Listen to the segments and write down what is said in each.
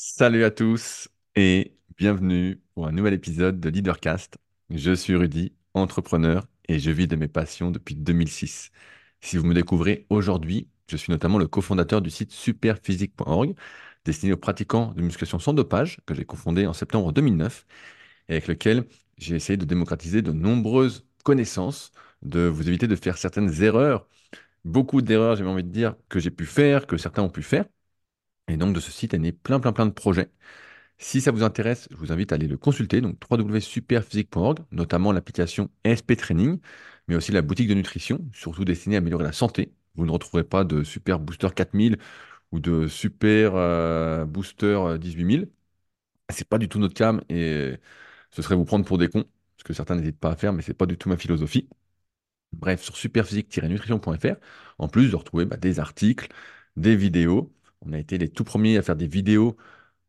Salut à tous et bienvenue pour un nouvel épisode de Leadercast. Je suis Rudy, entrepreneur et je vis de mes passions depuis 2006. Si vous me découvrez aujourd'hui, je suis notamment le cofondateur du site superphysique.org, destiné aux pratiquants de musculation sans dopage, que j'ai cofondé en septembre 2009 et avec lequel j'ai essayé de démocratiser de nombreuses connaissances, de vous éviter de faire certaines erreurs, beaucoup d'erreurs, j'ai envie de dire, que j'ai pu faire, que certains ont pu faire. Et donc de ce site est né plein plein plein de projets. Si ça vous intéresse, je vous invite à aller le consulter, donc www.superphysique.org, notamment l'application SP Training, mais aussi la boutique de nutrition, surtout destinée à améliorer la santé. Vous ne retrouverez pas de Super Booster 4000 ou de Super euh, Booster 18000. C'est pas du tout notre cam et ce serait vous prendre pour des cons, ce que certains n'hésitent pas à faire, mais c'est pas du tout ma philosophie. Bref, sur superphysique-nutrition.fr, en plus de retrouver bah, des articles, des vidéos. On a été les tout premiers à faire des vidéos,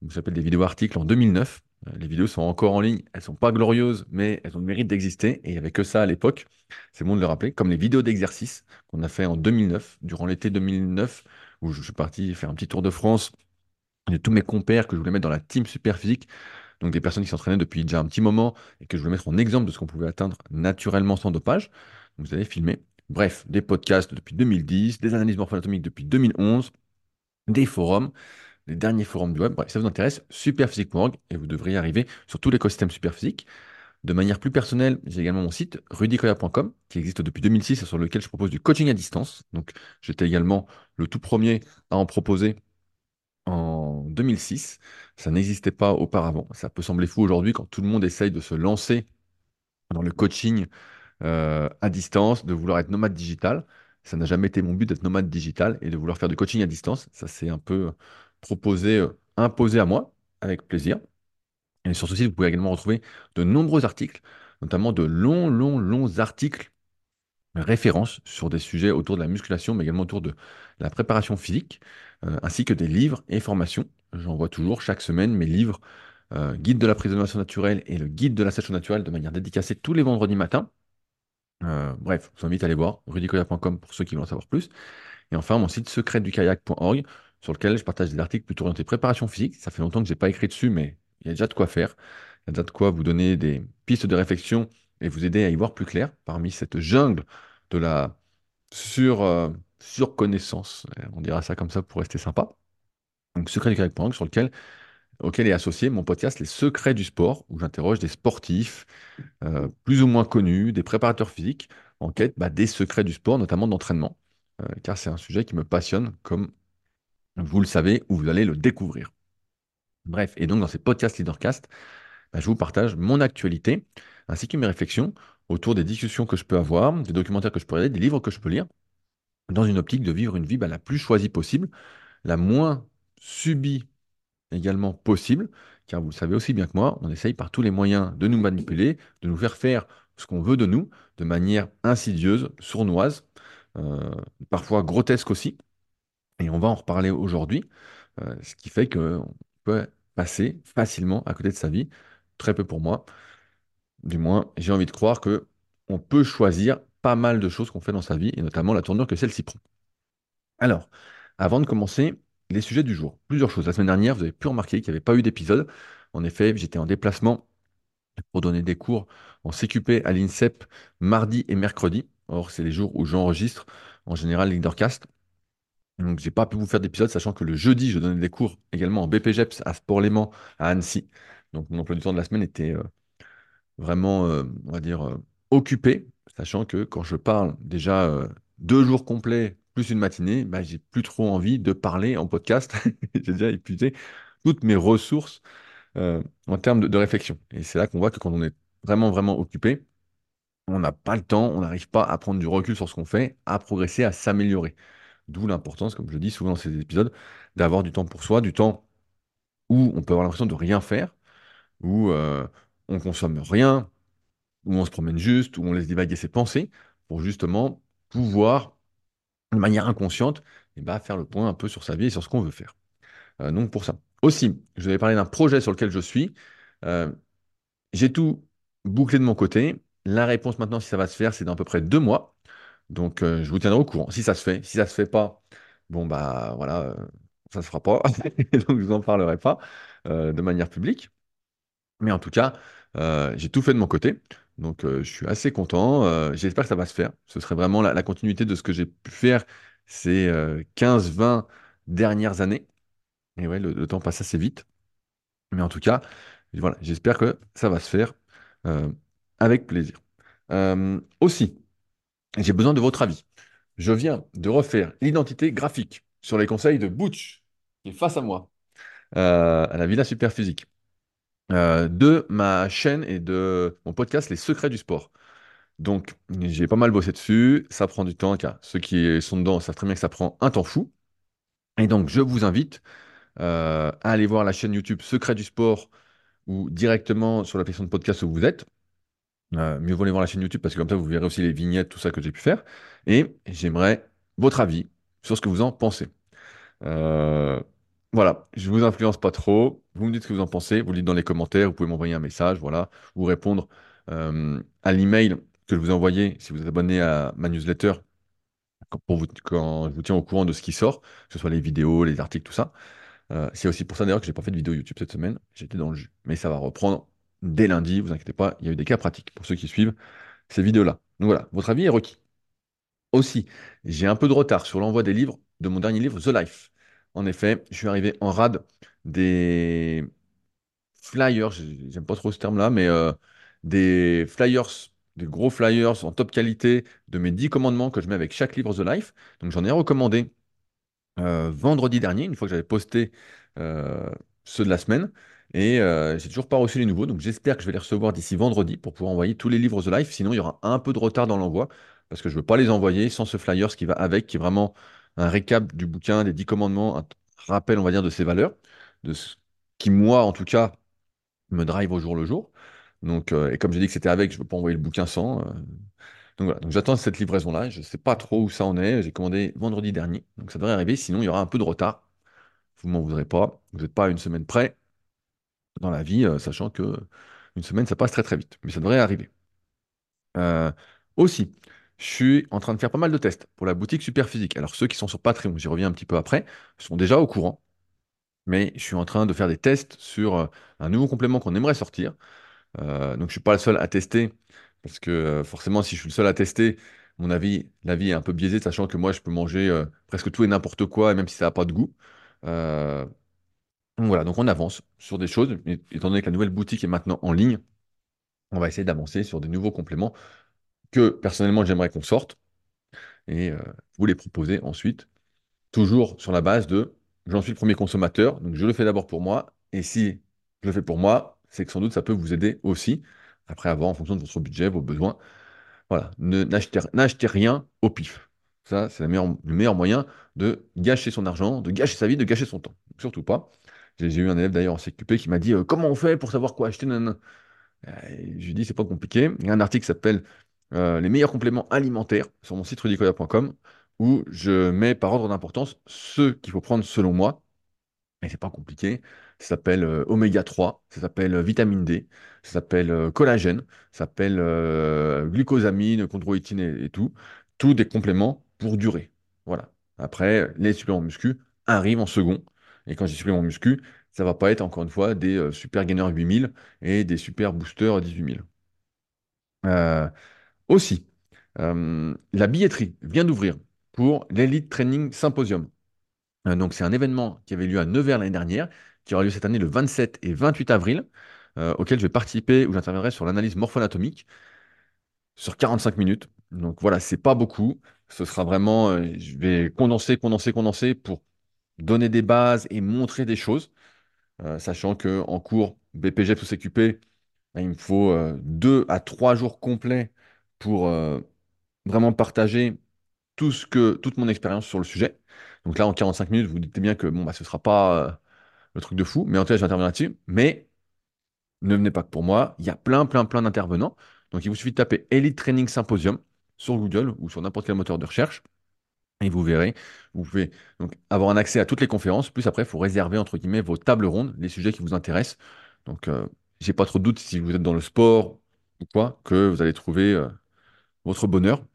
ça s'appelle des vidéos articles en 2009. Euh, Les vidéos sont encore en ligne, elles sont pas glorieuses, mais elles ont le mérite d'exister. Et il n'y avait que ça à l'époque, c'est bon de le rappeler, comme les vidéos d'exercice qu'on a fait en 2009, durant l'été 2009, où je suis parti faire un petit tour de France de tous mes compères que je voulais mettre dans la team Superphysique donc des personnes qui s'entraînaient depuis déjà un petit moment et que je voulais mettre en exemple de ce qu'on pouvait atteindre naturellement sans dopage. Vous allez filmer. Bref, des podcasts depuis 2010, des analyses morpho-anatomiques depuis 2011, des forums, les derniers forums du web. Bref, ça vous intéresse, superphysique.org et vous devriez arriver sur tout l'écosystème superphysique. De manière plus personnelle, j'ai également mon site rudicoya.com qui existe depuis 2006 et sur lequel je propose du coaching à distance. Donc j'étais également le tout premier à en proposer en 2006. Ça n'existait pas auparavant. Ça peut sembler fou aujourd'hui quand tout le monde essaye de se lancer dans le coaching euh, à distance, de vouloir être nomade digital. Ça n'a jamais été mon but d'être nomade digital et de vouloir faire du coaching à distance. Ça s'est un peu proposé, euh, imposé à moi, avec plaisir. Et sur ce site, vous pouvez également retrouver de nombreux articles, notamment de longs, longs, longs articles références sur des sujets autour de la musculation, mais également autour de la préparation physique, euh, ainsi que des livres et formations. J'envoie toujours chaque semaine mes livres euh, Guide de la prise de naturelle et le Guide de la sèche naturelle de manière dédicacée tous les vendredis matins. Euh, bref, je vous invite à aller voir rudicoya.com pour ceux qui veulent en savoir plus. Et enfin, mon site secretdukayak.org sur lequel je partage des articles plutôt orientés préparation physique. Ça fait longtemps que je n'ai pas écrit dessus, mais il y a déjà de quoi faire. Il y a déjà de quoi vous donner des pistes de réflexion et vous aider à y voir plus clair parmi cette jungle de la sur, euh, surconnaissance. On dira ça comme ça pour rester sympa. Donc, secretdukayak.org sur lequel auquel est associé mon podcast Les Secrets du Sport, où j'interroge des sportifs euh, plus ou moins connus, des préparateurs physiques, en quête bah, des secrets du sport, notamment d'entraînement, euh, car c'est un sujet qui me passionne, comme vous le savez, ou vous allez le découvrir. Bref, et donc dans ces podcasts Leadercast, bah, je vous partage mon actualité, ainsi que mes réflexions autour des discussions que je peux avoir, des documentaires que je peux regarder, des livres que je peux lire, dans une optique de vivre une vie bah, la plus choisie possible, la moins subie également possible, car vous le savez aussi bien que moi, on essaye par tous les moyens de nous manipuler, de nous faire faire ce qu'on veut de nous, de manière insidieuse, sournoise, euh, parfois grotesque aussi. Et on va en reparler aujourd'hui, euh, ce qui fait qu'on peut passer facilement à côté de sa vie, très peu pour moi. Du moins, j'ai envie de croire que on peut choisir pas mal de choses qu'on fait dans sa vie, et notamment la tournure que celle-ci prend. Alors, avant de commencer, les sujets du jour. Plusieurs choses. La semaine dernière, vous avez pu remarquer qu'il n'y avait pas eu d'épisode. En effet, j'étais en déplacement pour donner des cours en CQP à l'INSEP mardi et mercredi. Or, c'est les jours où j'enregistre en général Leadercast. Donc, j'ai pas pu vous faire d'épisode, sachant que le jeudi, je donnais des cours également en BPGEPS à Sport-Léman à Annecy. Donc, mon emploi du temps de la semaine était euh, vraiment, euh, on va dire, euh, occupé, sachant que quand je parle déjà deux jours complets plus une matinée, bah, j'ai plus trop envie de parler en podcast. j'ai déjà épuisé toutes mes ressources euh, en termes de, réflexion. Et c'est là qu'on voit que quand on est vraiment, vraiment occupé, on n'a pas le temps, on n'arrive pas à prendre du recul sur ce qu'on fait, à progresser, à s'améliorer. D'où l'importance, comme je dis souvent dans ces épisodes, d'avoir du temps pour soi, du temps où on peut avoir l'impression de rien faire, où euh, on consomme rien, où on se promène juste, où on laisse divaguer ses pensées, pour justement pouvoir, de manière inconsciente, eh ben, faire le point un peu sur sa vie et sur ce qu'on veut faire. Euh, donc pour ça. Aussi, je vous avais parlé d'un projet sur lequel je suis. Euh, j'ai tout bouclé de mon côté. La réponse maintenant, si ça va se faire, c'est dans à peu près deux mois. Donc euh, je vous tiendrai au courant. Si ça se fait, si ça se fait pas, bon bah voilà, ça se fera pas, donc je vous en parlerai pas de manière publique. Mais en tout cas, j'ai tout fait de mon côté. Donc, euh, je suis assez content. Euh, j'espère que ça va se faire. Ce serait vraiment la, continuité de ce que j'ai pu faire ces euh, 15-20 dernières années. Et ouais, le, le temps passe assez vite. Mais en tout cas, voilà, j'espère que ça va se faire euh, avec plaisir. Euh, aussi, j'ai besoin de votre avis. Je viens de refaire l'identité graphique sur les conseils de Butch, qui est face à moi, euh, à la Villa Superphysique. Euh, de ma chaîne et de mon podcast Les Secrets du Sport. Donc, j'ai pas mal bossé dessus. Ça prend du temps, car ceux qui sont dedans savent très bien que ça prend un temps fou. Et donc, je vous invite euh, à aller voir la chaîne YouTube Secrets du Sport ou directement sur l'application de podcast où vous êtes. Euh, mieux vaut aller voir la chaîne YouTube parce que comme ça, vous verrez aussi les vignettes, tout ça que j'ai pu faire. Et j'aimerais votre avis sur ce que vous en pensez. Voilà, je vous influence pas trop. Vous me dites ce que vous en pensez. Vous le dites dans les commentaires. Vous pouvez m'envoyer un message, voilà, ou répondre euh, à l'email que je vous ai envoyé si vous êtes abonné à ma newsletter quand, pour vous, quand je vous tiens au courant de ce qui sort, que ce soit les vidéos, les articles, tout ça. Euh, c'est aussi pour ça d'ailleurs que j'ai pas fait de vidéo YouTube cette semaine. J'étais dans le jus, mais ça va reprendre dès lundi. Vous inquiétez pas, il y a eu des cas pratiques pour ceux qui suivent ces vidéos-là. Donc voilà, votre avis est requis. Aussi, j'ai un peu de retard sur l'envoi des livres de mon dernier livre, The Life. En effet, je suis arrivé en rade des flyers, j'ai- j'aime pas trop ce terme-là, mais euh, des flyers, des gros flyers en top qualité de mes 10 commandements que je mets avec chaque livre The Life. Donc j'en ai recommandé euh, vendredi dernier, une fois que j'avais posté euh, ceux de la semaine. Et euh, j'ai toujours pas reçu les nouveaux, donc j'espère que je vais les recevoir d'ici vendredi pour pouvoir envoyer tous les livres The Life. Sinon, il y aura un peu de retard dans l'envoi parce que je veux pas les envoyer sans ce flyer, ce qui va avec, qui est vraiment un récap du bouquin, des 10 commandements, un rappel, on va dire, de ses valeurs, de ce qui, moi, en tout cas, me drive au jour le jour. Donc, euh, et comme j'ai dit que c'était avec, je ne veux pas envoyer le bouquin sans. euh. Donc voilà, donc j'attends cette livraison-là. Je ne sais pas trop où ça en est. J'ai commandé vendredi dernier, donc ça devrait arriver. Sinon, il y aura un peu de retard. Vous m'en voudrez pas. Vous n'êtes pas à une semaine près dans la vie, euh, sachant que une semaine, ça passe très très vite. Mais ça devrait arriver. Aussi, je suis en train de faire pas mal de tests pour la boutique Superphysique. Alors ceux qui sont sur Patreon, j'y reviens un petit peu après, sont déjà au courant. Mais je suis en train de faire des tests sur euh, un nouveau complément qu'on aimerait sortir. Euh, donc je suis pas le seul à tester, parce que euh, forcément, si je suis le seul à tester, mon avis, l'avis est un peu biaisé, sachant que moi, je peux manger presque tout et n'importe quoi, et même si ça n'a pas de goût. Voilà, donc on avance sur des choses, étant donné que la nouvelle boutique est maintenant en ligne, on va essayer d'avancer sur des nouveaux compléments que personnellement j'aimerais qu'on sorte, et euh, vous les proposer ensuite, toujours sur la base de j'en suis le premier consommateur, donc je le fais d'abord pour moi, et si je le fais pour moi, c'est que sans doute ça peut vous aider aussi, après avoir en fonction de votre budget, vos besoins. Voilà, n'achetez rien au pif. Ça, c'est le meilleur moyen de gâcher son argent, de gâcher sa vie, de gâcher son temps. Surtout pas. J'ai eu un élève d'ailleurs en CQP qui m'a dit euh, Comment on fait pour savoir quoi acheter Euh, Je lui ai dit C'est pas compliqué. Il y a un article qui s'appelle euh, Les meilleurs compléments alimentaires sur mon site rudicoya.com où je mets par ordre d'importance ceux qu'il faut prendre selon moi. Et c'est pas compliqué. Ça s'appelle euh, oméga 3, ça s'appelle euh, vitamine D, ça s'appelle collagène, ça s'appelle glucosamine, chondroïtine et, tout. Tous des compléments pour durer. Voilà. Après, les suppléments muscu arrivent en second. Et quand dis suppléments muscu, ça va pas être encore une fois des super gainers 8000 et des super boosters 18000. Euh, aussi, euh, la billetterie vient d'ouvrir pour l'Elite Training Symposium. Euh, donc, c'est un événement qui avait lieu à Nevers l'année dernière, qui aura lieu cette année le 27 et 28 avril, euh, auquel je vais participer, où j'interviendrai sur l'analyse morpho-anatomique sur 45 minutes. Donc voilà, c'est pas beaucoup. Ce sera vraiment, je vais condenser, condenser, condenser pour donner des bases et montrer des choses, sachant que en cours BPGEPS ou CQP, ben, il me faut euh, deux à trois jours complets pour euh, vraiment partager tout ce que, toute mon expérience sur le sujet. Donc là, en 45 minutes, vous vous dites bien que bon, bah, ce ne sera pas euh, le truc de fou, mais en tout cas, j'interviens là-dessus. Mais ne venez pas que pour moi, il y a plein, plein, plein d'intervenants. Donc il vous suffit de taper Elite Training Symposium sur Google ou sur n'importe quel moteur de recherche. Et vous verrez, vous pouvez donc avoir un accès à toutes les conférences. Plus après, il faut réserver entre guillemets vos tables rondes, les sujets qui vous intéressent. Donc, euh, j'ai pas trop de doute si vous êtes dans le sport ou quoi, que vous allez trouver euh, votre bonheur.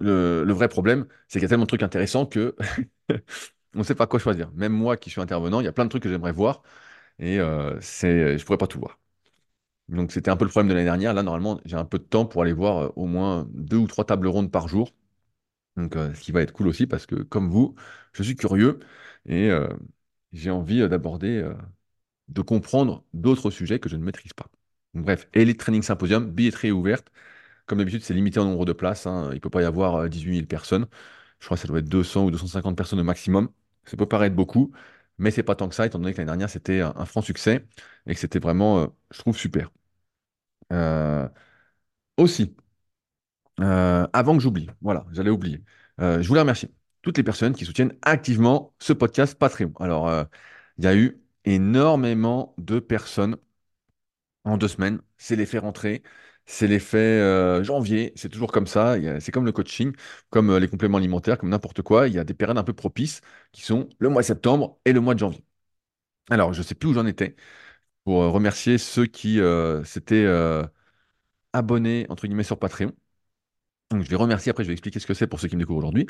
Le, vrai problème, c'est qu'il y a tellement de trucs intéressants que on ne sait pas quoi choisir. Même moi qui suis intervenant, il y a plein de trucs que j'aimerais voir et euh, je pourrais pas tout voir. Donc c'était un peu le problème de l'année dernière. Là, normalement, j'ai un peu de temps pour aller voir euh, au moins deux ou trois tables rondes par jour. Donc, euh, ce qui va être cool aussi parce que, comme vous, je suis curieux et j'ai envie d'aborder, de comprendre d'autres sujets que je ne maîtrise pas. Donc, bref, Elite Training Symposium, billetterie ouverte. Comme d'habitude, c'est limité en nombre de places. hein. Il ne peut pas y avoir euh, 18 000 personnes. Je crois que ça doit être 200 ou 250 personnes au maximum. Ça peut paraître beaucoup, mais c'est pas tant que ça, étant donné que l'année dernière, c'était un, franc succès et que c'était vraiment, euh, je trouve, super. Euh, aussi, euh, avant que j'oublie, voilà, j'allais oublier. Euh, je voulais remercier toutes les personnes qui soutiennent activement ce podcast Patreon. Alors, euh, il y a eu énormément de personnes en deux semaines. C'est l'effet rentrée, c'est l'effet euh, janvier. C'est toujours comme ça. C'est comme le coaching, comme euh, les compléments alimentaires, comme n'importe quoi. Il y a des périodes un peu propices qui sont le mois de septembre et le mois de janvier. Alors, je ne sais plus où j'en étais pour euh, remercier ceux qui euh, s'étaient abonnés, entre guillemets, sur Patreon. Donc, je vais remercier, après je vais expliquer ce que c'est pour ceux qui me découvrent aujourd'hui.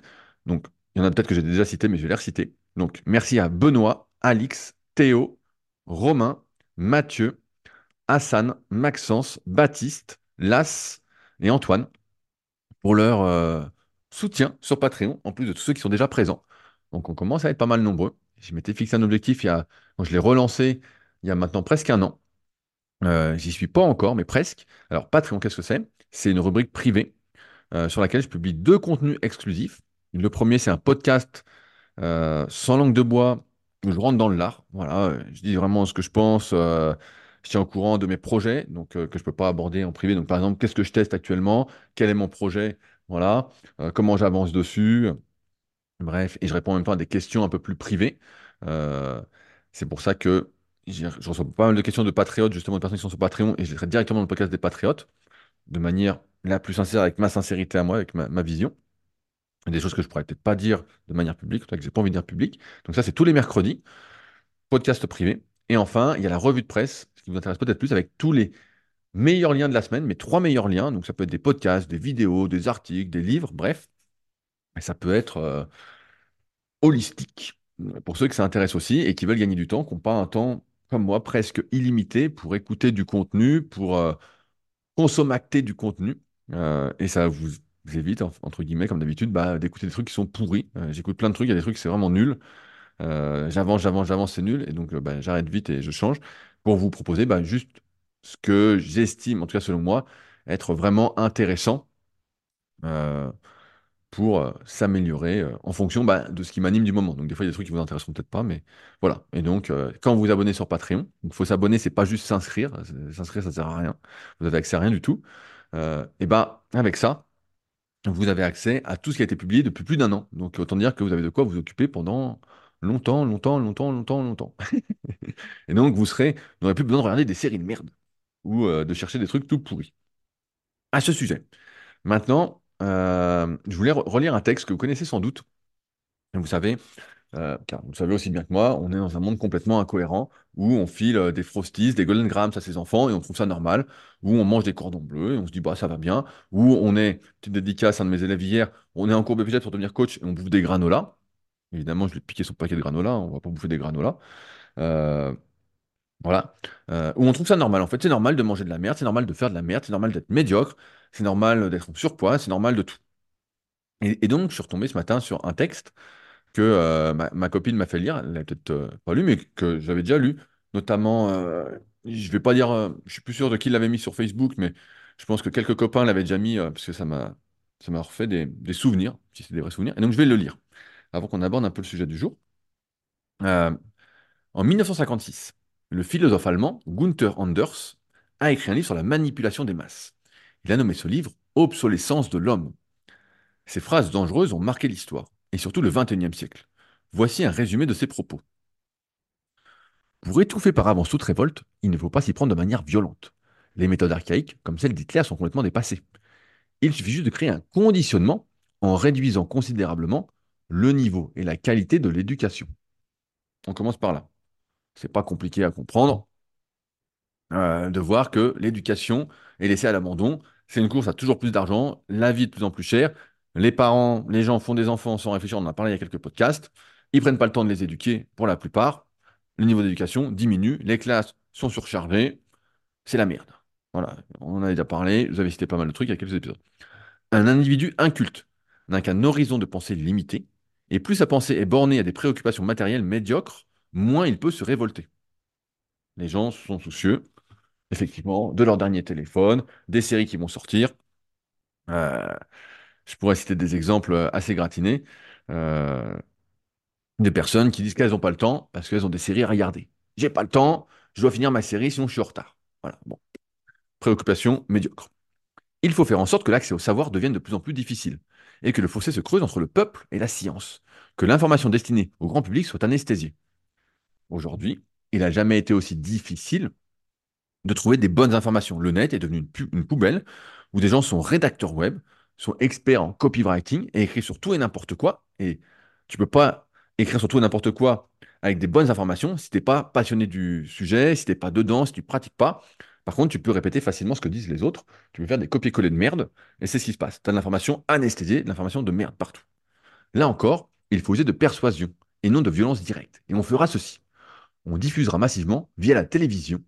Donc, il y en a peut-être que j'ai déjà cité, mais je vais les reciter. Donc, merci à Benoît, Alix, Théo, Romain, Mathieu, Hassan, Maxence, Baptiste, Las et Antoine pour leur euh, soutien sur Patreon, en plus de tous ceux qui sont déjà présents. Donc, on commence à être pas mal nombreux. Je m'étais fixé un objectif il quand je l'ai relancé il y a maintenant presque un an. Euh, j'y suis pas encore, mais presque. Alors, Patreon, qu'est-ce que c'est? C'est une rubrique privée euh, sur laquelle je publie deux contenus exclusifs. Le premier, c'est un podcast euh, sans langue de bois où je rentre dans le lard. Voilà, je dis vraiment ce que je pense. Je tiens au courant de mes projets, euh, que je ne peux pas aborder en privé. Donc, par exemple, qu'est-ce que je teste actuellement? Quel est mon projet? Voilà, euh, comment j'avance dessus? Bref, et je réponds en même temps à des questions un peu plus privées. Euh, c'est pour ça que je reçois pas mal de questions de patriotes, justement, de personnes qui sont sur Patreon, et je les directement dans le podcast des patriotes de manière la plus sincère, avec ma sincérité à moi, avec ma, vision. Des choses que je pourrais peut-être pas dire de manière publique, en tout cas que j'ai pas envie de dire public. Donc ça, c'est tous les mercredis, podcast privé. Et enfin, il y a la revue de presse, ce qui vous intéresse peut-être plus, avec tous les meilleurs liens de la semaine, mes trois meilleurs liens. Donc ça peut être des podcasts, des vidéos, des articles, des livres, bref. Et ça peut être euh, holistique. Pour ceux que ça intéresse aussi et qui veulent gagner du temps, qui n'ont pas un temps, comme moi, presque illimité pour écouter du contenu, pour euh, du contenu. Euh, et ça vous évite, en- entre guillemets, comme d'habitude, bah, d'écouter des trucs qui sont pourris. Euh, j'écoute plein de trucs, il y a des trucs, c'est vraiment nul. Euh, j'avance, j'avance, j'avance, c'est nul. Et donc, euh, bah, j'arrête vite et je change pour vous proposer bah, juste ce que j'estime, en tout cas selon moi, être vraiment intéressant euh, pour s'améliorer en fonction bah, de ce qui m'anime du moment. Donc, des fois, il y a des trucs qui vous intéresseront peut-être pas, mais voilà. Et donc, quand vous vous abonnez sur Patreon, il faut s'abonner, c'est pas juste s'inscrire. S'inscrire, ça sert à rien. Vous avez accès à rien du tout. Et bah, avec ça, vous avez accès à tout ce qui a été publié depuis plus d'un an. Donc, autant dire que vous avez de quoi vous occuper pendant longtemps, longtemps, longtemps, longtemps, longtemps. Et donc, vous serez, n'aurez plus besoin de regarder des séries de merde ou euh, de chercher des trucs tout pourris. À ce sujet. Maintenant, euh, je voulais re- relire un texte que vous connaissez sans doute. Vous savez, euh, car vous le savez aussi bien que moi, on est dans un monde complètement incohérent où on file des Frosties, des Golden Grams à ses enfants et on trouve ça normal, où on mange des cordons bleus et on se dit bah ça va bien, où on est, petite dédicace à un de mes élèves hier, on est en cours BPJ pour devenir coach et on bouffe des granolas. Évidemment, je lui ai piqué son paquet de granolas, on va pas bouffer des granolas. Euh, voilà. Euh, où on trouve ça normal en fait. C'est normal de manger de la merde, c'est normal de faire de la merde, c'est normal d'être médiocre, c'est normal d'être en surpoids, c'est normal de tout. Et, donc, je suis retombé ce matin sur un texte que euh, ma, copine m'a fait lire, elle l'a peut-être euh, pas lu, mais que j'avais déjà lu, notamment, je vais pas dire, je suis plus sûr de qui l'avait mis sur Facebook, mais je pense que quelques copains l'avaient déjà mis, parce que ça m'a ça m'a refait des, des souvenirs, si c'est des vrais souvenirs, et donc je vais le lire, avant qu'on aborde un peu le sujet du jour. Euh, en 1956, le philosophe allemand Gunther Anders a écrit un livre sur la manipulation des masses. Il a nommé ce livre Obsolescence de l'homme. Ces phrases dangereuses ont marqué l'histoire, et surtout le XXIe siècle. Voici un résumé de ses propos. Pour étouffer par avance toute révolte, il ne faut pas s'y prendre de manière violente. Les méthodes archaïques, comme celles d'Hitler, sont complètement dépassées. Il suffit juste de créer un conditionnement en réduisant considérablement le niveau et la qualité de l'éducation. On commence par là. C'est pas compliqué à comprendre euh, de voir que l'éducation est laissée à l'abandon. C'est une course à toujours plus d'argent, la vie de plus en plus chère. Les parents, les gens font des enfants sans réfléchir, on en a parlé il y a quelques podcasts. Ils prennent pas le temps de les éduquer pour la plupart. Le niveau d'éducation diminue, les classes sont surchargées, c'est la merde. Voilà, on en a déjà parlé, vous avez cité pas mal de trucs il y a quelques épisodes. Un individu inculte n'a qu'un horizon de pensée limité, et plus sa pensée est bornée à des préoccupations matérielles médiocres, moins il peut se révolter. Les gens sont soucieux, effectivement, de leur dernier téléphone, des séries qui vont sortir. Euh, je pourrais citer des exemples assez gratinés. Euh, des personnes qui disent qu'elles n'ont pas le temps parce qu'elles ont des séries à regarder. J'ai pas le temps, je dois finir ma série, sinon je suis en retard. Voilà, bon. Préoccupation médiocre. Il faut faire en sorte que l'accès au savoir devienne de plus en plus difficile et que le fossé se creuse entre le peuple et la science, que l'information destinée au grand public soit anesthésiée. Aujourd'hui, il n'a jamais été aussi difficile de trouver des bonnes informations. Le net est devenu une, poubelle où des gens sont rédacteurs web, sont experts en copywriting et écrivent sur tout et n'importe quoi. Et tu peux pas écrire sur tout et n'importe quoi avec des bonnes informations si tu n'es pas passionné du sujet, si tu n'es pas dedans, si tu ne pratiques pas. Par contre, tu peux répéter facilement ce que disent les autres. Tu peux faire des copier-coller de merde et c'est ce qui se passe. Tu as de l'information anesthésiée, de l'information de merde partout. Là encore, il faut user de persuasion et non de violence directe. Et on fera ceci. On diffusera massivement, via la télévision,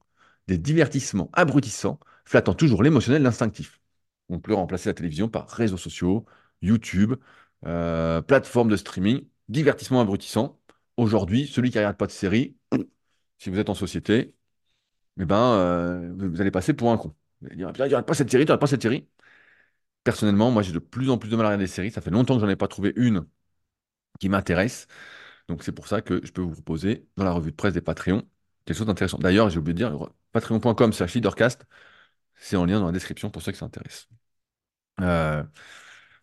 des divertissements abrutissants, flattant toujours l'émotionnel, l'instinctif. On peut remplacer la télévision par réseaux sociaux, YouTube, euh, plateformes de streaming, divertissement abrutissant. Aujourd'hui, celui qui regarde pas de série, si vous êtes en société, eh ben, euh, vous allez passer pour un con. Vous allez dire, pas cette série, regardes pas cette série. Personnellement, moi, j'ai de plus en plus de mal à regarder des séries. Ça fait longtemps que j'en ai pas trouvé une qui m'intéresse. Donc, c'est pour ça que je peux vous proposer dans la revue de presse des Patreons quelque chose d'intéressant. D'ailleurs, j'ai oublié de dire, patreon.com slash leadercast, c'est en lien dans la description pour ceux qui s'intéressent. Euh,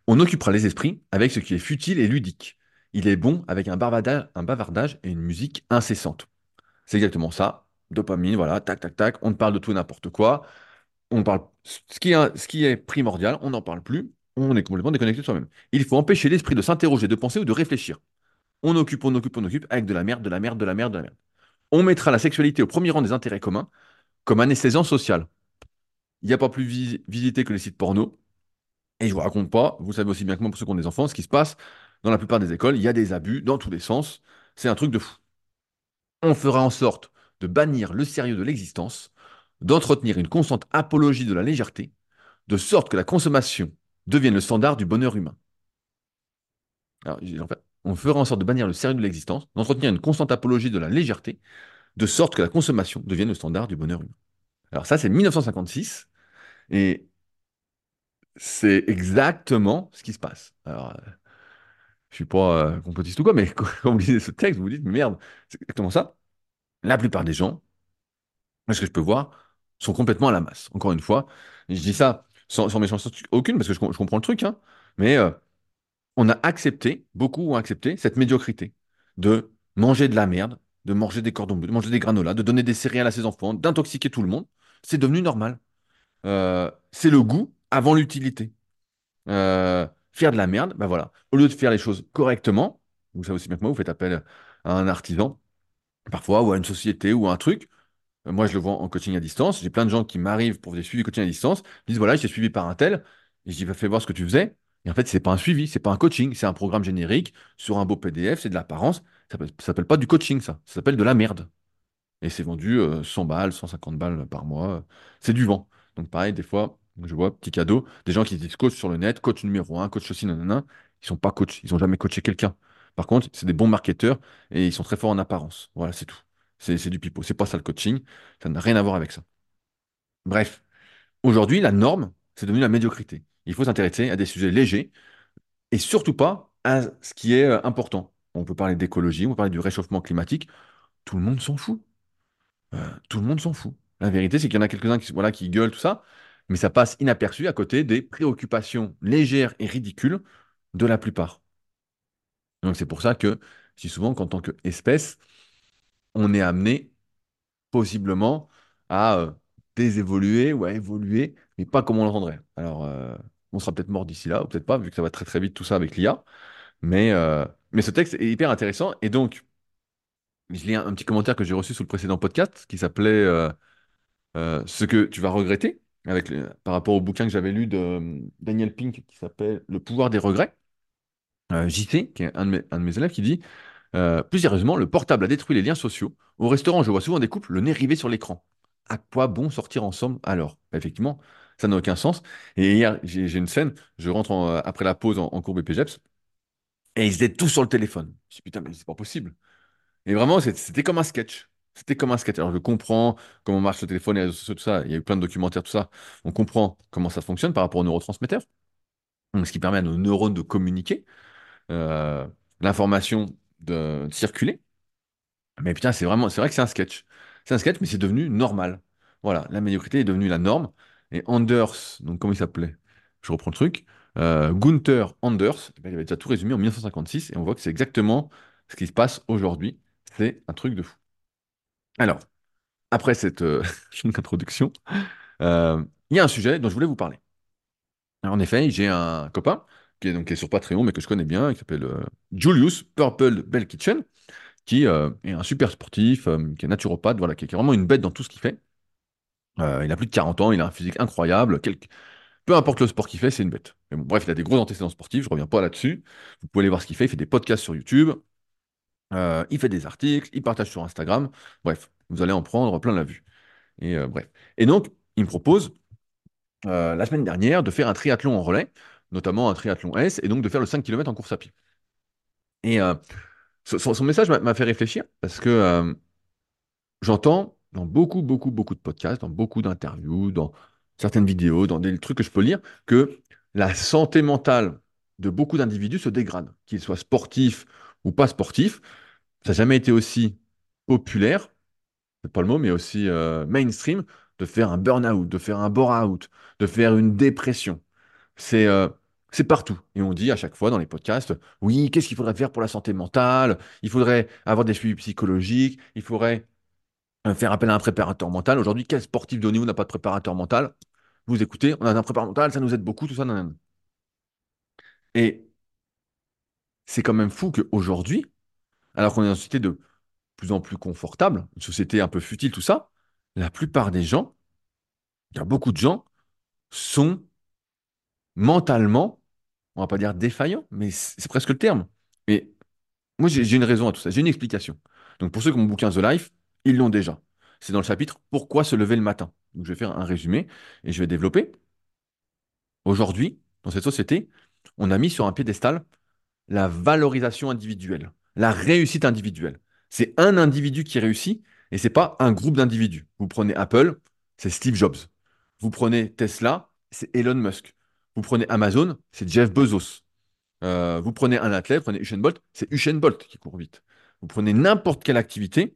on occupera les esprits avec ce qui est futile et ludique. Il est bon avec un bavardage, un bavardage et une musique incessante. C'est exactement ça. Dopamine, voilà, tac, tac, tac. On ne parle de tout et n'importe quoi. On parle ce qui, est, ce qui est primordial, on n'en parle plus. On est complètement déconnecté de soi-même. Il faut empêcher l'esprit de s'interroger, de penser ou de réfléchir. On occupe, on occupe, on occupe avec de la merde, de la merde, de la merde, de la merde. On mettra la sexualité au premier rang des intérêts communs comme anesthésiant social. Il n'y a pas plus visité que les sites porno. Et je vous raconte pas, vous savez aussi bien que moi pour ceux qui ont des enfants, ce qui se passe dans la plupart des écoles, il y a des abus dans tous les sens. C'est un truc de fou. On fera en sorte de bannir le sérieux de l'existence, d'entretenir une constante apologie de la légèreté, de sorte que la consommation devienne le standard du bonheur humain. Alors, on fera en sorte de bannir le sérieux de l'existence, d'entretenir une constante apologie de la légèreté, de sorte que la consommation devienne le standard du bonheur humain. Alors ça, c'est 1956, et c'est exactement ce qui se passe. Alors, euh, je suis pas euh, complotiste ou quoi, mais quand vous lisez ce texte, vous vous dites, merde, c'est exactement ça. La plupart des gens, ce que je peux voir, sont complètement à la masse. Encore une fois, je dis ça sans, sans méchanceté aucune, parce que je, comprends le truc, hein, mais euh, on a accepté, beaucoup ont accepté cette médiocrité de manger de la merde, de manger des cordons bleus, de manger des granolas, de donner des céréales à ses enfants, d'intoxiquer tout le monde. C'est devenu normal. Euh, c'est le goût avant l'utilité. Euh, faire de la merde, ben voilà. Au lieu de faire les choses correctement, vous savez aussi bien que moi, vous faites appel à un artisan, parfois, ou à une société, ou à un truc. Euh, moi, je le vois en coaching à distance. J'ai plein de gens qui m'arrivent pour des suivis coaching à distance. Ils disent, voilà, j'ai suivi par un tel. Et je dis, va fais voir ce que tu faisais. Et en fait, c'est pas un suivi, c'est pas un coaching, c'est un programme générique sur un beau PDF, c'est de l'apparence. Ça s'appelle pas du coaching, ça. Ça s'appelle de la merde. Et c'est vendu 100 euh, balles, 150 balles par mois. C'est du vent. Donc pareil, des fois, je vois, petit cadeau, des gens qui disent coach sur le net, coach numéro 1, coach aussi, nanana. Ils sont pas coachs, ils ont jamais coaché quelqu'un. Par contre, c'est des bons marketeurs et ils sont très forts en apparence. Voilà, c'est tout. C'est du pipeau. C'est pas ça le coaching. Ça n'a rien à voir avec ça. Bref, aujourd'hui, la norme, c'est devenu la médiocrité. Il faut s'intéresser à des sujets légers et surtout pas à ce qui est euh, important. On peut parler d'écologie, on peut parler du réchauffement climatique. Tout le monde s'en fout. Euh, tout le monde s'en fout. La vérité, c'est qu'il y en a quelques-uns qui, voilà, qui gueulent, tout ça, mais ça passe inaperçu à côté des préoccupations légères et ridicules de la plupart. Donc c'est pour ça que, si souvent qu'en tant qu'espèce, on est amené possiblement à euh, désévoluer ou à évoluer, mais pas comme on l'entendrait. Alors, euh, on sera peut-être mort d'ici là, ou peut-être pas, vu que ça va très très vite tout ça avec l'IA. Mais, euh, mais ce texte est hyper intéressant. Et donc, je lis un, petit commentaire que j'ai reçu sous le précédent podcast qui s'appelait Ce que tu vas regretter, avec par rapport au bouquin que j'avais lu de Daniel Pink qui s'appelle Le pouvoir des regrets. JC, qui est un de mes élèves, qui dit Euh, plus sérieusement, le portable a détruit les liens sociaux. Au restaurant, je vois souvent des couples le nez rivé sur l'écran. À quoi bon sortir ensemble alors? Effectivement, ça n'a aucun sens. Et hier, j'ai une scène, je rentre en- euh, après la pause en, cours BPGEPS, et ils étaient tous sur le téléphone. Je dis putain, mais c'est pas possible. Et vraiment, c'était comme un sketch. C'était comme un sketch. Alors, je comprends comment marche le téléphone, les réseaux sociaux, tout ça. Il y a eu plein de documentaires, tout ça. On comprend comment ça fonctionne par rapport aux neurotransmetteurs. Ce qui permet à nos neurones de communiquer, euh, l'information de circuler. Mais putain, c'est vraiment, c'est vrai que c'est un sketch. C'est un sketch, mais c'est devenu normal. Voilà, la médiocrité est devenue la norme. Et Anders, donc comment il s'appelait? Je reprends le truc. Euh, Gunther Anders, eh ben, il avait déjà tout résumé en 1956, et on voit que c'est exactement ce qui se passe aujourd'hui. C'est un truc de fou. Alors, après cette euh, introduction, euh, il y a un sujet dont je voulais vous parler. En effet, j'ai un copain qui est, donc, qui est sur Patreon, mais que je connais bien, qui s'appelle euh, Julius Purple Bell Kitchen, qui euh, est un super sportif, euh, qui est naturopathe, voilà, qui est, vraiment une bête dans tout ce qu'il fait. Il a plus de 40 ans, il a un physique incroyable. Peu importe le sport qu'il fait, c'est une bête. Bref, il a des gros antécédents sportifs, je reviens pas là-dessus. Vous pouvez aller voir ce qu'il fait, il fait des podcasts sur YouTube, il fait des articles, il partage sur Instagram. Bref, vous allez en prendre plein la vue. Et bref. Et donc, il me propose la semaine dernière de faire un triathlon en relais, notamment un triathlon S, et donc de faire le 5 km en course à pied. Et euh, son, message m'a fait réfléchir parce que euh, j'entends dans beaucoup, beaucoup, beaucoup de podcasts, dans beaucoup d'interviews, dans certaines vidéos, dans des trucs que je peux lire, que la santé mentale de beaucoup d'individus se dégrade, qu'ils soient sportifs ou pas sportifs. Ça n'a jamais été aussi populaire, c'est pas le mot, mais aussi euh, mainstream, de faire un burn-out, de faire un bore-out, de faire une dépression. C'est c'est partout. Et on dit à chaque fois dans les podcasts, oui, qu'est-ce qu'il faudrait faire pour la santé mentale? Il faudrait avoir des suivis psychologiques, il faudrait euh, faire appel à un préparateur mental. Aujourd'hui, quel sportif de niveau n'a pas de préparateur mental? Vous écoutez, on a un préparateur mental, ça nous aide beaucoup, tout ça. nanana. Et c'est quand même fou qu'aujourd'hui, alors qu'on est dans une société de plus en plus confortable, une société un peu futile, tout ça, la plupart des gens, il y a beaucoup de gens, sont mentalement, on va pas dire défaillants, mais c'est presque le terme. Et moi, j'ai une raison à tout ça, j'ai une explication. Donc pour ceux qui ont mon bouquin The Life, ils l'ont déjà. C'est dans le chapitre Pourquoi se lever le matin. Je vais faire un résumé et je vais développer. Aujourd'hui, dans cette société, on a mis sur un piédestal la valorisation individuelle, la réussite individuelle. C'est un individu qui réussit et c'est pas un groupe d'individus. Vous prenez Apple, c'est Steve Jobs. Vous prenez Tesla, c'est Elon Musk. Vous prenez Amazon, c'est Jeff Bezos. Euh, vous prenez un athlète, vous prenez Usain Bolt, c'est Usain Bolt qui court vite. Vous prenez n'importe quelle activité,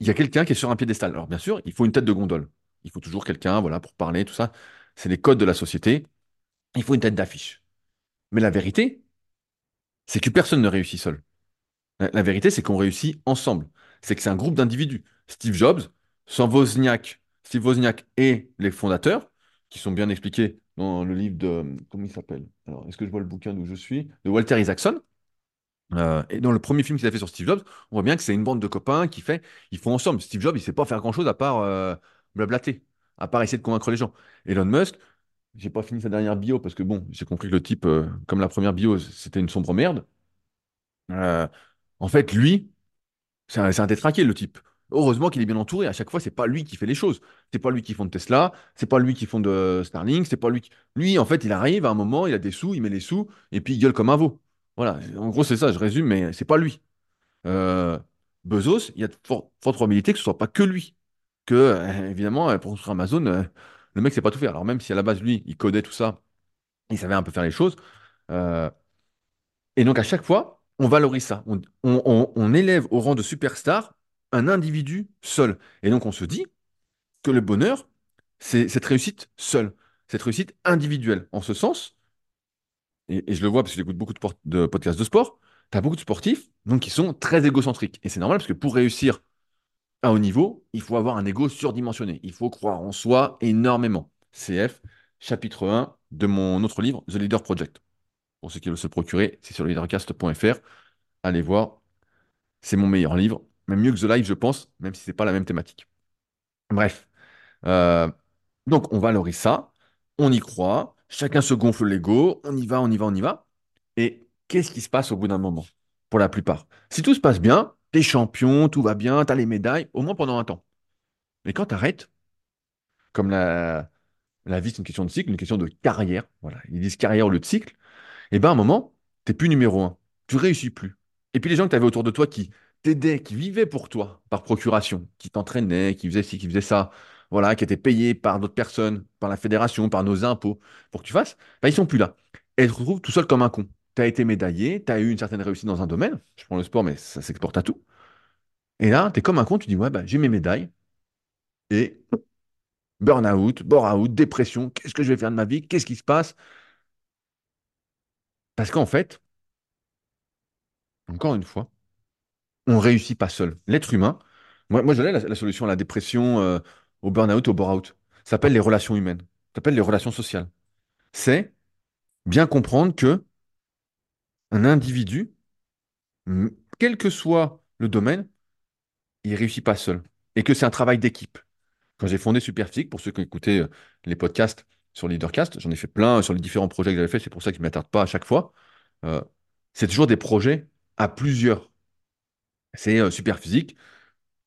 il y a quelqu'un qui est sur un piédestal. Alors bien sûr, il faut une tête de gondole. Il faut toujours quelqu'un, voilà, pour parler, tout ça. C'est les codes de la société. Il faut une tête d'affiche. Mais la vérité, c'est que personne ne réussit seul. La, vérité, c'est qu'on réussit ensemble. C'est que c'est un groupe d'individus. Steve Jobs, sans Wozniak, Steve Wozniak et les fondateurs, qui sont bien expliqués dans le livre de... Comment il s'appelle? Alors, est-ce que je vois le bouquin d'où je suis? De Walter Isaacson. Euh, et dans le premier film qu'il a fait sur Steve Jobs, on voit bien que c'est une bande de copains qui fait, ils font ensemble. Steve Jobs, il sait pas faire grand-chose à part euh, blablater, à part essayer de convaincre les gens. Elon Musk, j'ai pas fini sa dernière bio parce que bon, j'ai compris que le type, euh, comme la première bio, c'était une sombre merde. En fait, lui, c'est un, un détraqué, le type. Heureusement qu'il est bien entouré. À chaque fois, c'est pas lui qui fait les choses. C'est pas lui qui fonde Tesla. C'est pas lui qui fonde euh, Starlink. C'est pas lui. qui- Lui, en fait, il arrive à un moment, il a des sous, il met les sous et puis il gueule comme un veau. Voilà. En gros, c'est ça. Je résume, mais c'est pas lui. Euh, Bezos, il y a de for- fortes probabilités que ce soit pas que lui. Que, euh, évidemment, pour construire Amazon, le mec sait pas tout faire. Alors même si à la base, lui, il codait tout ça, il savait un peu faire les choses. et donc, à chaque fois, on valorise ça. On- on- on élève au rang de superstar un individu seul. Et donc, on se dit que le bonheur, c'est cette réussite seule, cette réussite individuelle. En ce sens, et, je le vois parce que j'écoute beaucoup de, podcasts de sport, tu as beaucoup de sportifs donc, qui sont très égocentriques. Et c'est normal parce que pour réussir à haut niveau, il faut avoir un ego surdimensionné. Il faut croire en soi énormément. CF, chapitre 1 de mon autre livre, The Leader Project. Pour ceux qui veulent se procurer, c'est sur leadercast.fr. Allez voir, c'est mon meilleur livre. Même mieux que The Life, je pense, même si c'est pas la même thématique. Bref. Euh, donc, on valorise ça, on y croit, chacun se gonfle l'ego, on y va, on y va, on y va. Et qu'est-ce qui se passe au bout d'un moment? pour la plupart. Si tout se passe bien, t'es champion, tout va bien, t'as les médailles, au moins pendant un temps. Mais quand t'arrêtes, comme la, la vie c'est une question de cycle, une question de carrière, voilà, ils disent carrière au lieu de cycle, et ben à un moment, t'es plus numéro un, tu réussis plus. Et puis les gens que tu autour de toi qui t'aidaient, qui vivaient pour toi par procuration, qui t'entraînaient, qui faisaient ci, qui faisaient ça, voilà, qui étaient payés par d'autres personnes, par la fédération, par nos impôts, pour que tu fasses, ben, ils sont plus là. Et tu te retrouves tout seul comme un con. Tu as été médaillé, tu as eu une certaine réussite dans un domaine, je prends le sport, mais ça s'exporte à tout. Et là, tu es comme un con, tu dis, ouais, ben, j'ai mes médailles, et burn-out, bore-out, dépression, qu'est-ce que je vais faire de ma vie, qu'est-ce qui se passe? Parce qu'en fait, encore une fois, on ne réussit pas seul. L'être humain, moi, moi je l'ai la, solution à la dépression, euh, au burn-out, au bore-out. Ça s'appelle les relations humaines. Ça s'appelle les relations sociales. C'est bien comprendre que un individu, quel que soit le domaine, il réussit pas seul. Et que c'est un travail d'équipe. Quand j'ai fondé Superphysique, pour ceux qui ont écouté euh, les podcasts sur Leadercast, j'en ai fait plein sur les différents projets que j'avais fait, c'est pour ça que je ne m'attarde pas à chaque fois. Euh, c'est toujours des projets à plusieurs. C'est euh, Superphysique,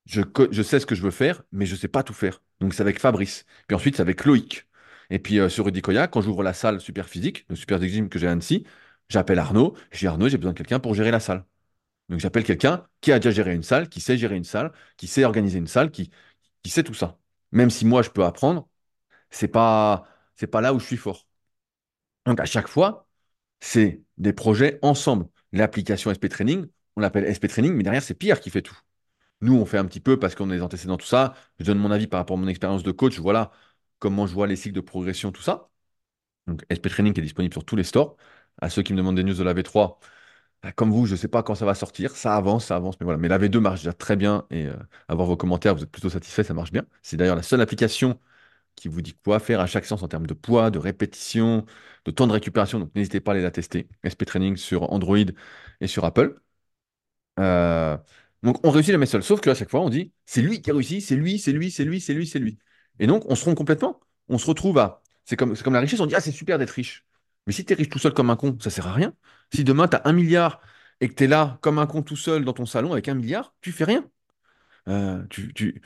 je, co- je sais ce que je veux faire, mais je ne sais pas tout faire. Donc c'est avec Fabrice. Puis ensuite, c'est avec Loïc. Et puis euh, sur Rudy Koya, quand j'ouvre la salle Superphysique, le Super Gym que j'ai à Annecy, j'appelle Arnaud. Je dis Arnaud, j'ai besoin de quelqu'un pour gérer la salle. Donc j'appelle quelqu'un qui a déjà géré une salle, qui sait gérer une salle, qui sait organiser une salle, qui, qui sait tout ça. Même si moi je peux apprendre, c'est pas c'est pas là où je suis fort. Donc à chaque fois, c'est des projets ensemble. L'application SP Training, on l'appelle SP Training, mais derrière c'est Pierre qui fait tout. Nous, on fait un petit peu parce qu'on est des antécédents, tout ça. Je donne mon avis par rapport à mon expérience de coach. Voilà comment je vois les cycles de progression, tout ça. Donc, SP Training est disponible sur tous les stores. À ceux qui me demandent des news de la V3, bah, comme vous, je ne sais pas quand ça va sortir. Ça avance, ça avance, mais voilà. Mais la V2 marche déjà très bien et euh, avoir vos commentaires, vous êtes plutôt satisfait, ça marche bien. C'est d'ailleurs la seule application qui vous dit quoi faire à chaque séance en termes de poids, de répétition, de temps de récupération. Donc, n'hésitez pas à aller la tester. SP Training sur Android et sur Apple. Euh, donc on réussit la mettre seul. Sauf qu'à chaque fois, on dit c'est lui qui a réussi, c'est lui, c'est lui, c'est lui, c'est lui, c'est lui. Et donc on se trompe complètement. On se retrouve à. C'est comme, comme la richesse, on dit ah, c'est super d'être riche. Mais si tu es riche tout seul comme un con, ça sert à rien. Si demain tu as un milliard et que tu es là comme un con tout seul dans ton salon avec un milliard, tu fais rien. Euh, tu, tu,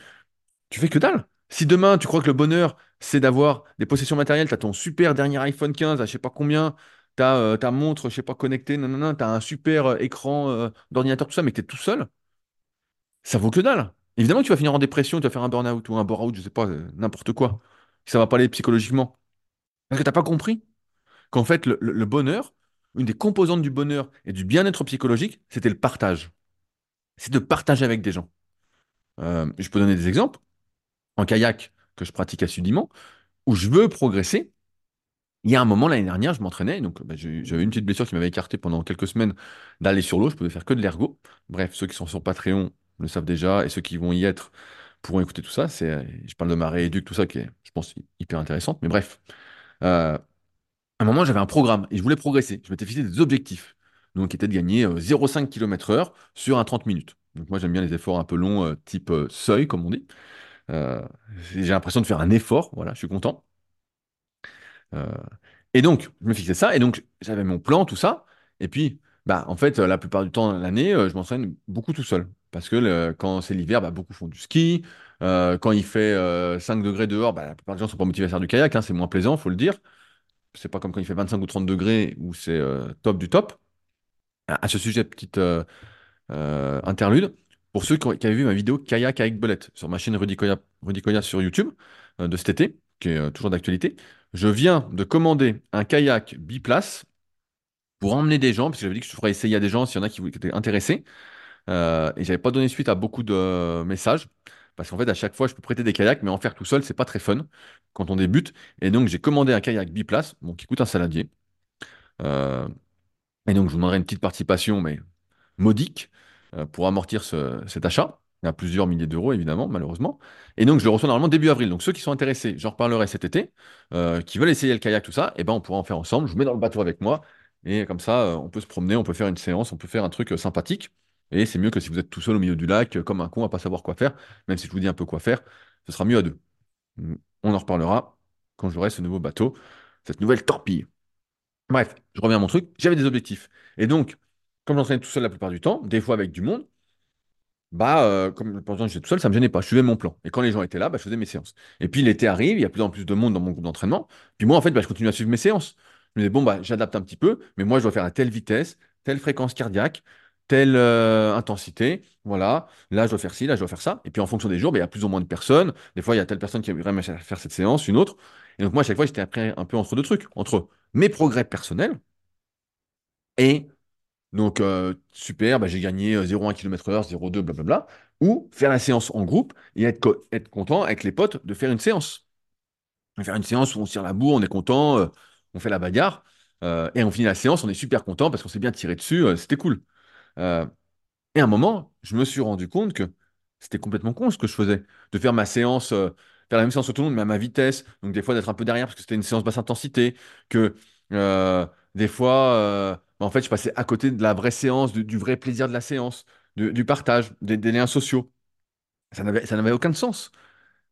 tu fais que dalle. Si demain tu crois que le bonheur c'est d'avoir des possessions matérielles, tu as ton super dernier iPhone 15 à je sais pas combien, as ta montre, je sais pas connectée, non, tu as un super euh, écran euh, d'ordinateur, tout ça, mais tu es tout seul ça vaut que dalle. Évidemment, tu vas finir en dépression, tu vas faire un burn-out ou un bore-out, je sais pas, euh, n'importe quoi. Ça va pas aller psychologiquement. Parce que t'as pas compris qu'en fait, le, bonheur, une des composantes du bonheur et du bien-être psychologique, c'était le partage. C'est de partager avec des gens. Euh, je peux donner des exemples. En kayak, que je pratique assidûment, où je veux progresser, il y a un moment, l'année dernière, je m'entraînais, donc bah, j'avais une petite blessure qui m'avait écarté pendant quelques semaines d'aller sur l'eau, je pouvais faire que de l'ergo. Bref, ceux qui sont sur Patreon le savent déjà, et ceux qui vont y être pourront écouter tout ça. C'est, je parle de ma rééduque, tout ça, qui est, je pense, hyper intéressante. Mais bref, euh, à un moment, j'avais un programme, et je voulais progresser. Je m'étais fixé des objectifs, donc qui étaient de gagner euh, 0,5 km/h sur un 30 minutes. Donc moi, j'aime bien les efforts un peu longs, euh, type euh, seuil, comme on dit. J'ai l'impression de faire un effort, voilà, je suis content. Euh, et donc, je me fixais ça, et donc j'avais mon plan, tout ça. Et puis, bah, en fait, la plupart du temps l'année, euh, je m'entraîne beaucoup tout seul. Parce que quand c'est l'hiver, bah, beaucoup font du ski. Euh, quand il fait euh, 5 degrés dehors, bah, la plupart des gens sont pas motivés à faire du kayak, hein, c'est moins plaisant, faut le dire. C'est pas comme quand il fait 25 ou 30 degrés où c'est top du top. À, ce sujet, petite interlude. Pour ceux qui, avaient vu ma vidéo kayak avec belette sur ma chaîne Rudy Koya sur YouTube de cet été, qui est euh, toujours d'actualité, je viens de commander un kayak biplace pour emmener des gens, parce que j'avais dit que je ferais essayer à des gens s'il y en a qui, étaient intéressés. Euh, et j'avais pas donné suite à beaucoup de euh, messages, parce qu'en fait, à chaque fois, je peux prêter des kayaks, mais en faire tout seul, c'est pas très fun quand on débute. Et donc, j'ai commandé un kayak biplace, bon, qui coûte un saladier. Euh, et donc, je vous demanderai une petite participation, mais modique pour amortir ce- cet achat. Il y a plusieurs milliers d'euros, évidemment, malheureusement. Et donc, je le reçois normalement début avril. Donc, ceux qui sont intéressés, j'en reparlerai cet été, euh, qui veulent essayer le kayak, tout ça, et ben, on pourra en faire ensemble. Je vous mets dans le bateau avec moi. Et comme ça, euh, on peut se promener, on peut faire une séance, on peut faire un truc euh, sympathique. Et c'est mieux que si vous êtes tout seul au milieu du lac, comme un con, à pas savoir quoi faire. Même si je vous dis un peu quoi faire, ce sera mieux à deux. Mm. On en reparlera quand j'aurai ce nouveau bateau, cette nouvelle torpille. Bref, je reviens à mon truc. J'avais des objectifs. Et donc, Comme j'entraînais tout seul la plupart du temps, des fois avec du monde, bah, euh, comme pendant que j'étais tout seul, ça me gênait pas. Je suivais mon plan. Et quand les gens étaient là, bah, je faisais mes séances. Et puis l'été arrive, il y a de plus en plus de monde dans mon groupe d'entraînement. Puis moi, en fait, bah, je continue à suivre mes séances. Je me disais, bon, bah, j'adapte un petit peu, mais moi, je dois faire à telle vitesse, telle fréquence cardiaque, telle euh, intensité. Voilà. Là, je dois faire ci, là, je dois faire ça. Et puis en fonction des jours, bah, il y a plus ou moins de personnes. Des fois, il y a telle personne qui aimerait faire cette séance, une autre. Et donc, moi, à chaque fois, j'étais après un peu entre deux trucs, entre mes progrès personnels et donc, euh, super, bah, j'ai gagné euh, 0,1 km/h, 0,2, blablabla. Ou faire la séance en groupe et être, co- être content avec les potes de faire une séance. Faire une séance où on tire la bourre, on est content, euh, on fait la bagarre. euh, et on finit la séance, on est super content parce qu'on s'est bien tiré dessus, c'était cool. Et à un moment, je me suis rendu compte que c'était complètement con ce que je faisais. De faire ma séance, faire la même séance monde, mais à ma vitesse. Donc des fois d'être un peu derrière parce que c'était une séance basse intensité. Que des fois, en fait, je passais à côté de la vraie séance, du, vrai plaisir de la séance, du, partage, des, liens sociaux. Ça n'avait, aucun sens.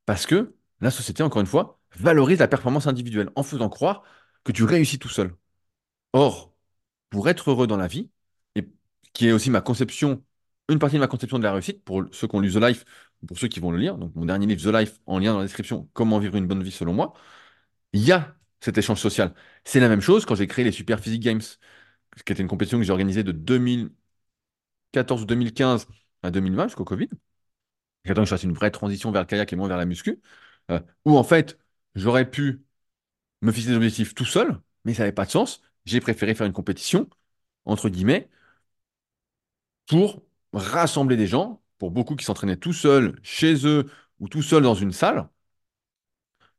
Parce que la société, encore une fois, valorise la performance individuelle en faisant croire que tu réussis tout seul. Or, pour être heureux dans la vie, et qui est aussi ma conception, une partie de ma conception de la réussite, pour ceux qui ont lu The Life, ou pour ceux qui vont le lire, donc mon dernier livre, The Life, en lien dans la description, Comment vivre une bonne vie selon moi, il y a cet échange social. C'est la même chose quand j'ai créé les Super Physique Games, qui était une compétition que j'ai organisée de 2014 ou 2015 à 2020 jusqu'au Covid. J'attends que je fasse une vraie transition vers le kayak et moins vers la muscu, euh, où en fait, j'aurais pu me fixer des objectifs tout seul, mais ça n'avait pas de sens. J'ai préféré faire une compétition, entre guillemets, pour rassembler des gens, pour beaucoup qui s'entraînaient tout seuls chez eux ou tout seuls dans une salle,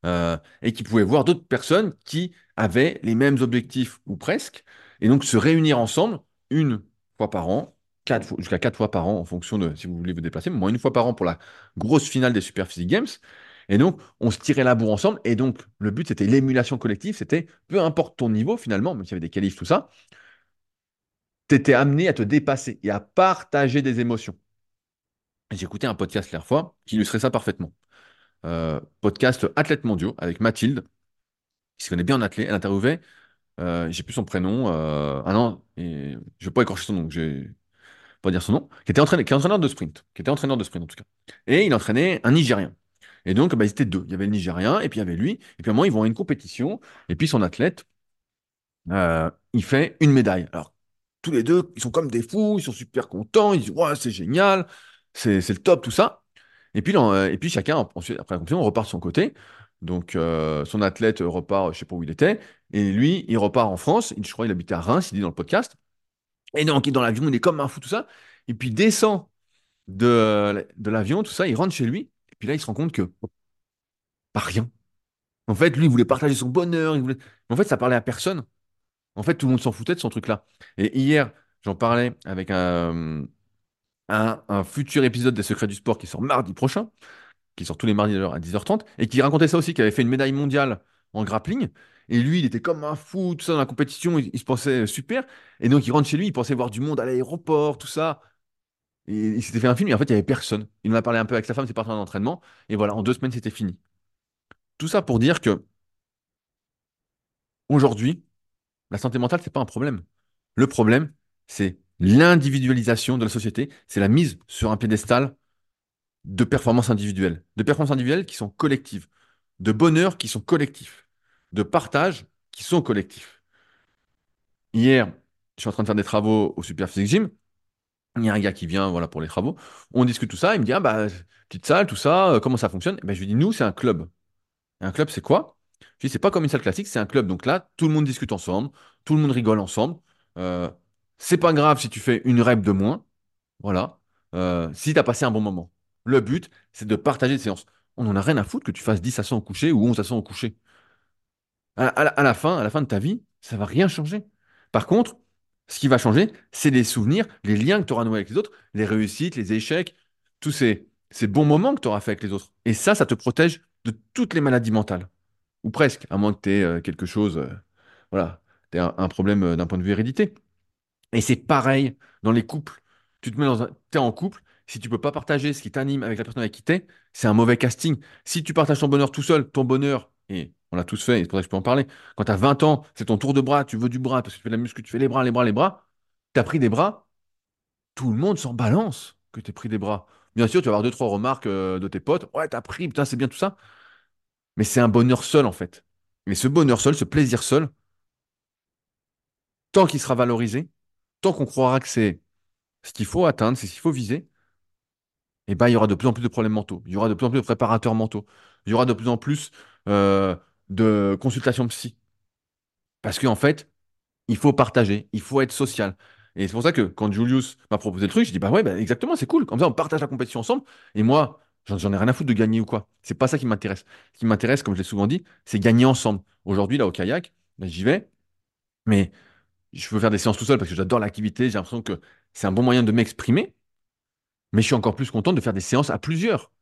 euh, et qui pouvaient voir d'autres personnes qui avaient les mêmes objectifs ou presque, et donc se réunir ensemble une fois par an, jusqu'à quatre fois par an en fonction de si vous voulez vous déplacer, mais moins une fois par an pour la grosse finale des Super Physique Games. Et donc, on se tirait la bourre ensemble. Et donc, le but, c'était l'émulation collective. C'était, peu importe ton niveau, finalement, même s'il y avait des qualifs, tout ça, tu étais amené à te dépasser et à partager des émotions. Écouté un podcast la dernière fois qui illustrait ça parfaitement. Euh, podcast Athlètes mondiaux avec Mathilde, qui se connaît bien en athlète. Elle interviewait, euh, j'ai plus son prénom, euh, ah non, je vais pas écorcher son nom, donc je vais pas dire son nom, qui était entraîneur, de sprint, qui était entraîneur de sprint en tout cas. Et il entraînait un Nigérien. Et donc, bah, ils étaient deux. Il y avait le Nigérien et puis il y avait lui. Et puis à un moment, ils vont à une compétition. Et puis son athlète, euh, il fait une médaille. Alors, tous les deux, ils sont comme des fous, ils sont super contents, ils disent, ouais, c'est génial, c'est le top, tout ça. Et puis, et puis chacun, ensuite, après la compétition, on repart de son côté. Donc, euh, son athlète repart, je sais pas où il était, et lui, il repart en France. Je crois qu'il habitait à Reims, il dit dans le podcast. Et donc, il est dans l'avion, il est comme un fou, tout ça. Et puis, il descend de, l'avion, tout ça, il rentre chez lui. Et puis là, il se rend compte que, pas rien. En fait, lui, il voulait partager son bonheur. Il voulait... Mais en fait, ça parlait à personne. En fait, tout le monde s'en foutait de son truc-là. Et hier, j'en parlais avec un, un futur épisode des Secrets du Sport qui sort mardi prochain, qui sort tous les mardis à 10h30, et qui racontait ça aussi, qui avait fait une médaille mondiale en grappling. Et lui, il était comme un fou, tout ça dans la compétition, il, se pensait super. Et donc, il rentre chez lui, il pensait voir du monde à l'aéroport, tout ça. Et il s'était fait un film, et en fait, il n'y avait personne. Il en a parlé un peu avec sa femme, ses partenaires d'entraînement, et voilà, en deux semaines, c'était fini. Tout ça pour dire que aujourd'hui, la santé mentale, c'est pas un problème. Le problème, c'est l'individualisation de la société, c'est la mise sur un piédestal de performances individuelles, de performances individuelles qui sont collectives, de bonheur qui sont collectifs, de partage qui sont collectifs. Hier, je suis en train de faire des travaux au Super Gym. Il y a un gars qui vient pour les travaux. On discute tout ça. Il me dit, ah bah, petite salle, tout ça, euh, comment ça fonctionne? Eh ben, je lui dis, nous, c'est un club. Et un club, c'est quoi? Je dis, c'est pas comme une salle classique, c'est un club. Donc là, tout le monde discute ensemble, tout le monde rigole ensemble. Euh, c'est pas grave si tu fais une rep de moins. Voilà. Euh, si tu as passé un bon moment. Le but, c'est de partager des séances. On n'en a rien à foutre que tu fasses 10 à 100 au coucher ou 11 à 100 au coucher. À, la, fin, à la fin de ta vie, ça va rien changer. Par contre, ce qui va changer, c'est les souvenirs, les liens que tu auras noués avec les autres, les réussites, les échecs, tous ces, bons moments que tu auras fait avec les autres. Et ça, ça te protège de toutes les maladies mentales. Ou presque, à moins que tu aies quelque chose, euh, voilà, tu un, problème euh, d'un point de vue hérédité. Et c'est pareil dans les couples. Tu te mets dans un... T'es en couple, si tu peux pas partager ce qui t'anime avec la personne avec qui t'es, c'est un mauvais casting. Si tu partages ton bonheur tout seul, ton bonheur, et on l'a tous fait, et c'est pour ça que je peux en parler, quand tu as 20 ans, c'est ton tour de bras, tu veux du bras, parce que tu fais de la muscu, tu fais les bras, les bras, les bras, T'as pris des bras, tout le monde s'en balance que t'aies pris des bras. Bien sûr, tu vas avoir deux, trois remarques euh, de tes potes. Ouais, t'as pris, putain, c'est bien tout ça. Mais c'est un bonheur seul, en fait. Et ce bonheur seul, ce plaisir seul, tant qu'il sera valorisé, tant qu'on croira que c'est ce qu'il faut atteindre, c'est ce qu'il faut viser, eh ben, il y aura de plus en plus de problèmes mentaux. Il y aura de plus en plus de préparateurs mentaux. Il y aura de plus en plus euh, de consultations psy. Parce qu'en fait, il faut partager, il faut être social. Et c'est pour ça que quand Julius m'a proposé le truc, je dis bah ouais, bah exactement, c'est cool. Comme ça, on partage la compétition ensemble. Et moi, j'en ai rien à foutre de gagner ou quoi. C'est pas ça qui m'intéresse. Ce qui m'intéresse, comme je l'ai souvent dit, c'est gagner ensemble. Aujourd'hui, là, au kayak, bah, j'y vais, mais je veux faire des séances tout seul parce que j'adore l'activité. J'ai l'impression que c'est un bon moyen de m'exprimer. Mais je suis encore plus content de faire des séances à plusieurs.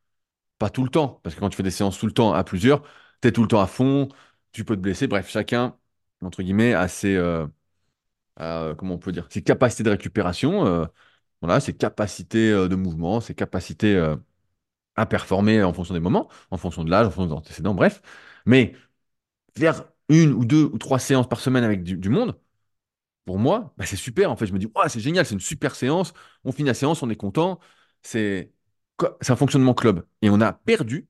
Pas tout le temps, parce que quand tu fais des séances tout le temps à plusieurs, tu es tout le temps à fond, tu peux te blesser. Bref, chacun, entre guillemets, a ses, euh, a, comment on peut dire, ses capacités de récupération, euh, voilà, ses capacités euh, de mouvement, ses capacités euh, à performer en fonction des moments, en fonction de l'âge, en fonction des antécédents, bref. Mais faire une ou deux ou trois séances par semaine avec du monde, pour moi, bah, c'est super. En fait, je me dis, c'est génial, c'est une super séance. On finit la séance, on est content. C'est co- c'est un fonctionnement club. Et on a perdu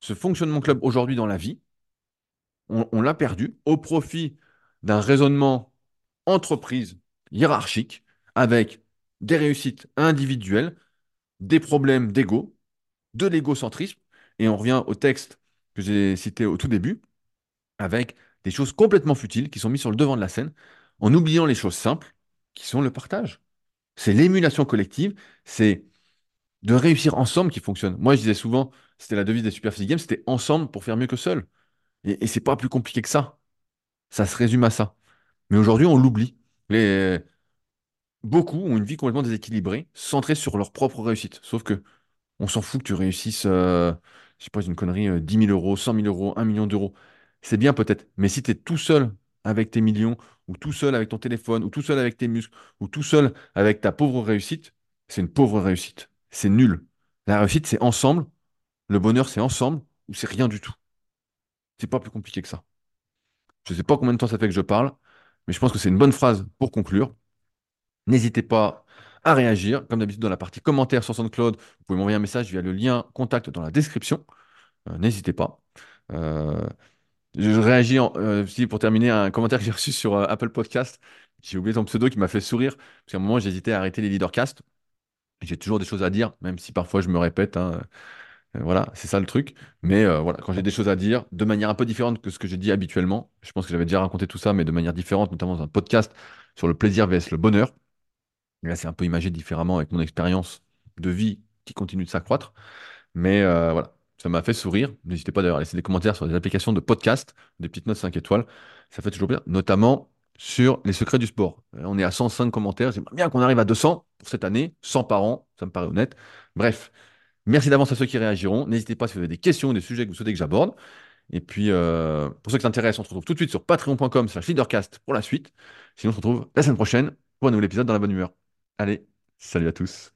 ce fonctionnement club aujourd'hui dans la vie, on, on l'a perdu au profit d'un raisonnement entreprise hiérarchique avec des réussites individuelles, des problèmes d'ego, de l'égocentrisme. Et on revient au texte que j'ai cité au tout début, avec des choses complètement futiles qui sont mises sur le devant de la scène, en oubliant les choses simples, qui sont le partage. C'est l'émulation collective, c'est de réussir ensemble qui fonctionne. Moi, je disais souvent, c'était la devise des Super Physique Games, c'était ensemble pour faire mieux que seul. Et, et c'est pas plus compliqué que ça. Ça se résume à ça. Mais aujourd'hui, on l'oublie. Beaucoup ont une vie complètement déséquilibrée, centrée sur leur propre réussite. Sauf que on s'en fout que tu réussisses, euh, je sais pas, une connerie, euh, 10 000 euros, 100 000 euros, un million d'euros. C'est bien peut-être. Mais si tu es tout seul avec tes millions, ou tout seul avec ton téléphone, ou tout seul avec tes muscles, ou tout seul avec ta pauvre réussite, c'est une pauvre réussite. C'est nul. La réussite, c'est ensemble. Le bonheur, c'est ensemble, ou c'est rien du tout. C'est pas plus compliqué que ça. Je sais pas combien de temps ça fait que je parle, mais je pense que c'est une bonne phrase pour conclure. N'hésitez pas à réagir. Comme d'habitude, dans la partie commentaires sur SoundCloud, vous pouvez m'envoyer un message via le lien contact dans la description. Euh, n'hésitez pas. Euh, je réagis en- euh, pour terminer à un commentaire que j'ai reçu sur euh, Apple Podcast. J'ai oublié ton pseudo qui m'a fait sourire, parce qu'à un moment, j'hésitais à arrêter les leadercasts. J'ai toujours des choses à dire, même si parfois je me répète. hein. Euh, Voilà, c'est ça le truc. Mais voilà, quand j'ai des choses à dire, de manière un peu différente que ce que je dis habituellement, je pense que j'avais déjà raconté tout ça, mais de manière différente, notamment dans un podcast sur le plaisir vs le bonheur. Là, c'est un peu imagé différemment avec mon expérience de vie qui continue de s'accroître. Mais voilà, ça m'a fait sourire. N'hésitez pas d'ailleurs à laisser des commentaires sur les applications de podcast, des petites notes 5 étoiles. Ça fait toujours plaisir, notamment sur les secrets du sport. Euh, On est à 105 commentaires. J'aimerais bien qu'on arrive à 200 pour cette année, 100 par an, ça me paraît honnête. Bref, merci d'avance à ceux qui réagiront. N'hésitez pas si vous avez des questions ou des sujets que vous souhaitez que j'aborde. Et puis, euh, pour ceux qui s'intéressent, on se retrouve tout de suite sur patreon.com slash leadercast pour la suite. Sinon, on se retrouve la semaine prochaine pour un nouvel épisode dans la bonne humeur. Allez, salut à tous.